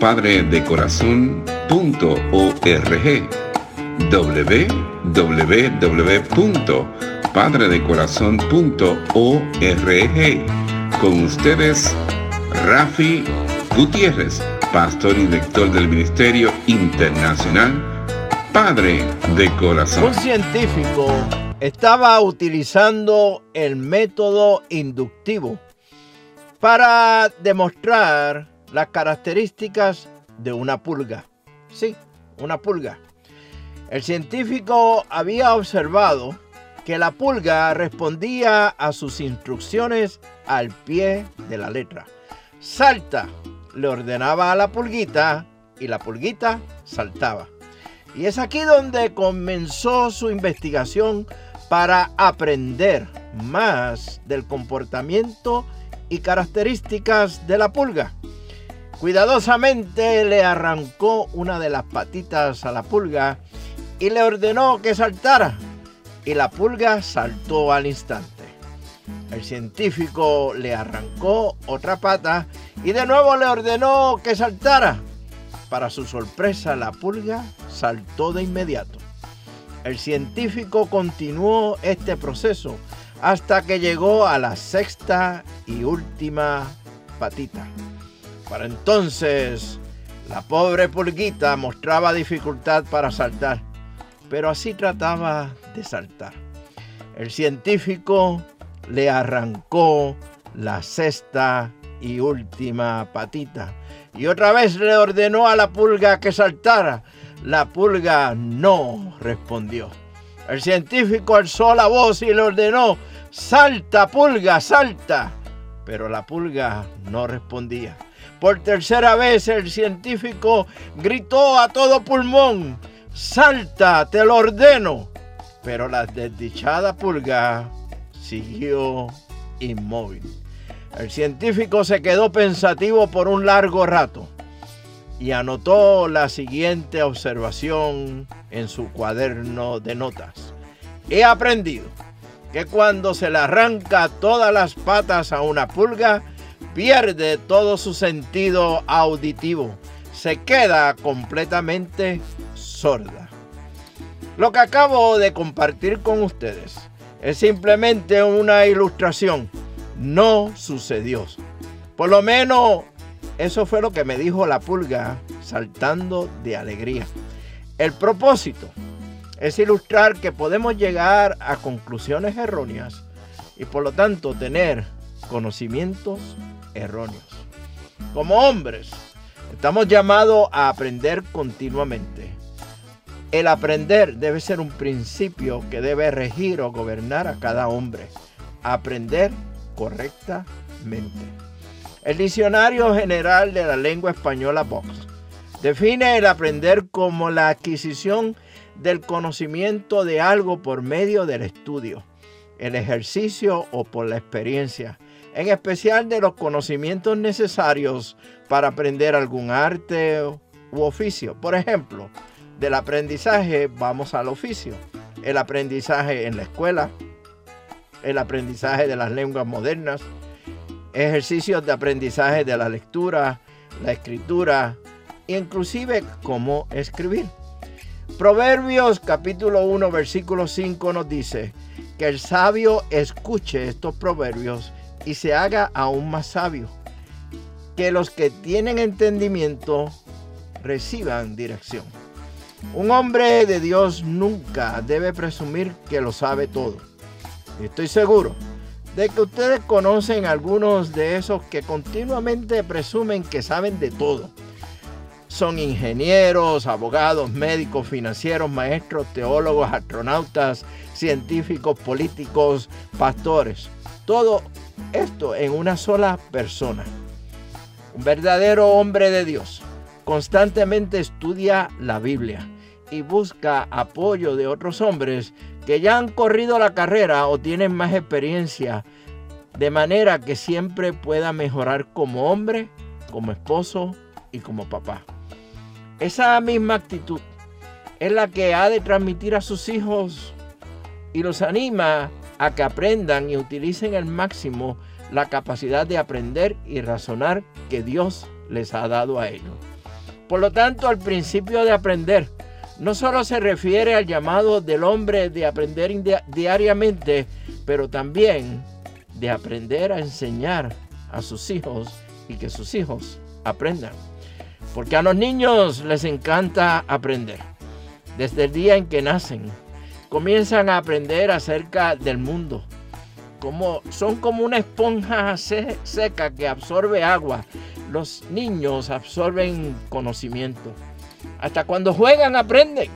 www.padredecorazon.org www.padredecorazon.org Con ustedes, Rafi Gutiérrez, pastor y director del Ministerio Internacional Padre de Corazón. Un científico estaba utilizando el método inductivo para demostrar las características de una pulga. Sí, una pulga. El científico había observado que la pulga respondía a sus instrucciones al pie de la letra. Salta, le ordenaba a la pulguita y la pulguita saltaba. Y es aquí donde comenzó su investigación para aprender más del comportamiento y características de la pulga. Cuidadosamente le arrancó una de las patitas a la pulga y le ordenó que saltara. Y la pulga saltó al instante. El científico le arrancó otra pata y de nuevo le ordenó que saltara. Para su sorpresa, la pulga saltó de inmediato. El científico continuó este proceso hasta que llegó a la sexta y última patita. Para entonces, la pobre pulguita mostraba dificultad para saltar, pero así trataba de saltar. El científico le arrancó la sexta y última patita y otra vez le ordenó a la pulga que saltara. La pulga no respondió. El científico alzó la voz y le ordenó Salta, pulga, salta. Pero la pulga no respondía. Por tercera vez el científico gritó a todo pulmón, Salta, te lo ordeno. Pero la desdichada pulga siguió inmóvil. El científico se quedó pensativo por un largo rato y anotó la siguiente observación en su cuaderno de notas. He aprendido que cuando se le arranca todas las patas a una pulga, pierde todo su sentido auditivo, se queda completamente sorda. Lo que acabo de compartir con ustedes es simplemente una ilustración, no sucedió. Por lo menos eso fue lo que me dijo la pulga saltando de alegría. El propósito es ilustrar que podemos llegar a conclusiones erróneas y por lo tanto tener conocimientos erróneos. Como hombres, estamos llamados a aprender continuamente. El aprender debe ser un principio que debe regir o gobernar a cada hombre. Aprender correctamente. El Diccionario General de la Lengua Española Vox define el aprender como la adquisición del conocimiento de algo por medio del estudio, el ejercicio o por la experiencia, en especial de los conocimientos necesarios para aprender algún arte u oficio. Por ejemplo, del aprendizaje vamos al oficio, el aprendizaje en la escuela, el aprendizaje de las lenguas modernas, ejercicios de aprendizaje de la lectura, la escritura, inclusive cómo escribir. Proverbios capítulo 1 versículo 5 nos dice que el sabio escuche estos proverbios y se haga aún más sabio. Que los que tienen entendimiento reciban dirección. Un hombre de Dios nunca debe presumir que lo sabe todo. Estoy seguro de que ustedes conocen algunos de esos que continuamente presumen que saben de todo. Son ingenieros, abogados, médicos, financieros, maestros, teólogos, astronautas, científicos, políticos, pastores. Todo esto en una sola persona. Un verdadero hombre de Dios constantemente estudia la Biblia y busca apoyo de otros hombres que ya han corrido la carrera o tienen más experiencia, de manera que siempre pueda mejorar como hombre, como esposo y como papá. Esa misma actitud es la que ha de transmitir a sus hijos y los anima a que aprendan y utilicen al máximo la capacidad de aprender y razonar que Dios les ha dado a ellos. Por lo tanto, al principio de aprender no solo se refiere al llamado del hombre de aprender diariamente, pero también de aprender a enseñar a sus hijos y que sus hijos aprendan. Porque a los niños les encanta aprender. Desde el día en que nacen, comienzan a aprender acerca del mundo. Como, son como una esponja seca que absorbe agua. Los niños absorben conocimiento. Hasta cuando juegan aprenden.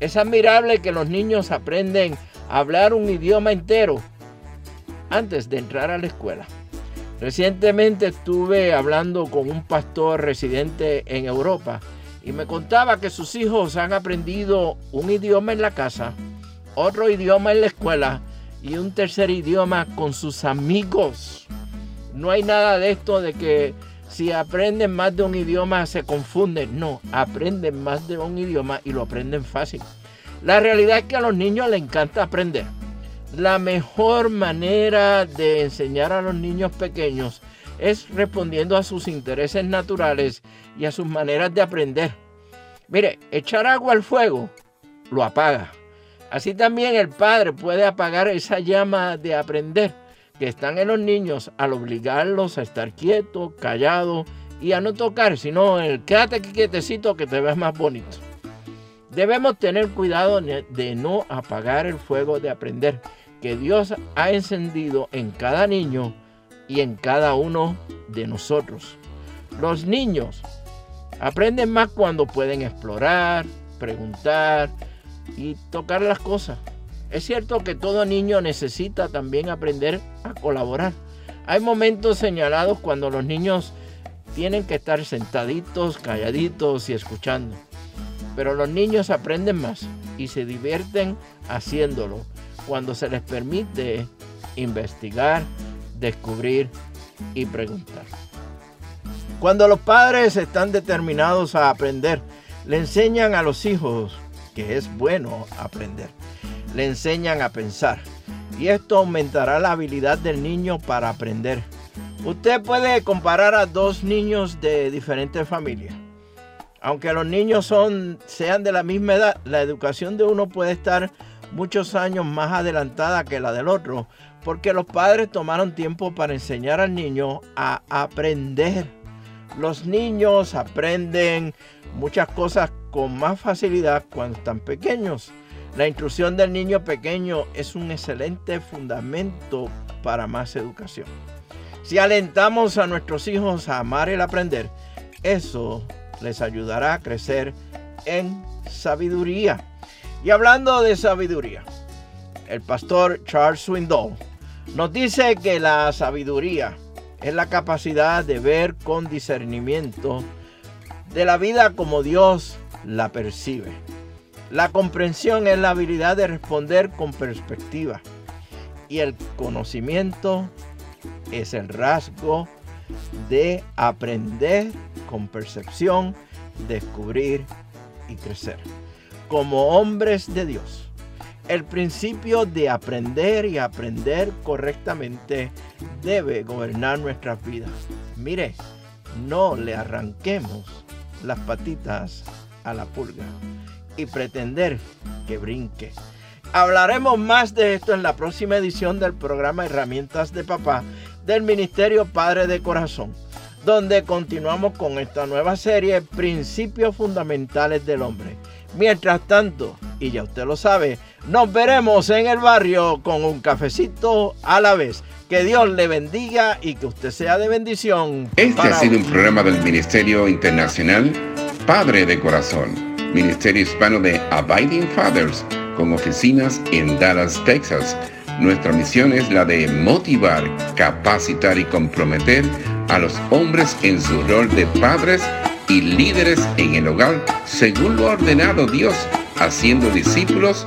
Es admirable que los niños aprenden a hablar un idioma entero antes de entrar a la escuela. Recientemente estuve hablando con un pastor residente en Europa y me contaba que sus hijos han aprendido un idioma en la casa, otro idioma en la escuela y un tercer idioma con sus amigos. No hay nada de esto de que si aprenden más de un idioma se confunden. No, aprenden más de un idioma y lo aprenden fácil. La realidad es que a los niños les encanta aprender. La mejor manera de enseñar a los niños pequeños es respondiendo a sus intereses naturales y a sus maneras de aprender. Mire, echar agua al fuego lo apaga. Así también el padre puede apagar esa llama de aprender que están en los niños al obligarlos a estar quietos, callados y a no tocar, sino el quédate quietecito que te ves más bonito. Debemos tener cuidado de no apagar el fuego de aprender que Dios ha encendido en cada niño y en cada uno de nosotros. Los niños aprenden más cuando pueden explorar, preguntar y tocar las cosas. Es cierto que todo niño necesita también aprender a colaborar. Hay momentos señalados cuando los niños tienen que estar sentaditos, calladitos y escuchando. Pero los niños aprenden más y se divierten haciéndolo cuando se les permite investigar, descubrir y preguntar. Cuando los padres están determinados a aprender, le enseñan a los hijos que es bueno aprender le enseñan a pensar. Y esto aumentará la habilidad del niño para aprender. Usted puede comparar a dos niños de diferentes familias. Aunque los niños son, sean de la misma edad, la educación de uno puede estar muchos años más adelantada que la del otro, porque los padres tomaron tiempo para enseñar al niño a aprender. Los niños aprenden muchas cosas con más facilidad cuando están pequeños. La instrucción del niño pequeño es un excelente fundamento para más educación. Si alentamos a nuestros hijos a amar el aprender, eso les ayudará a crecer en sabiduría. Y hablando de sabiduría, el pastor Charles Swindoll nos dice que la sabiduría es la capacidad de ver con discernimiento de la vida como Dios la percibe. La comprensión es la habilidad de responder con perspectiva. Y el conocimiento es el rasgo de aprender con percepción, descubrir y crecer. Como hombres de Dios, el principio de aprender y aprender correctamente debe gobernar nuestras vidas. Mire, no le arranquemos las patitas a la pulga y pretender que brinque. Hablaremos más de esto en la próxima edición del programa Herramientas de Papá del Ministerio Padre de Corazón. donde continuamos con esta nueva serie Principios Fundamentales del Hombre. Mientras tanto, y ya usted lo sabe, nos veremos en el barrio con un cafecito a la vez. Que Dios le bendiga y que usted sea de bendición. Este ha sido un programa del Ministerio Internacional Padre de Corazón, Ministerio Hispano de Abiding Fathers, con oficinas en Dallas, Texas. Nuestra misión es la de motivar, capacitar y comprometer a los hombres en su rol de padres y líderes en el hogar, según lo ha ordenado Dios, haciendo discípulos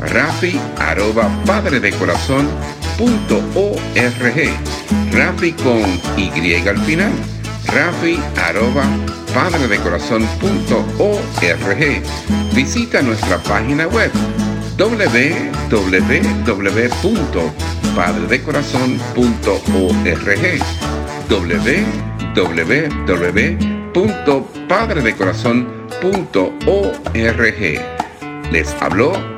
rafi arroba padre de corazón punto org. Rafi con Y al final. Rafi arroba padre de corazón punto org. Visita nuestra página web www.padredecorazon.org www.padredecorazon.org Les habló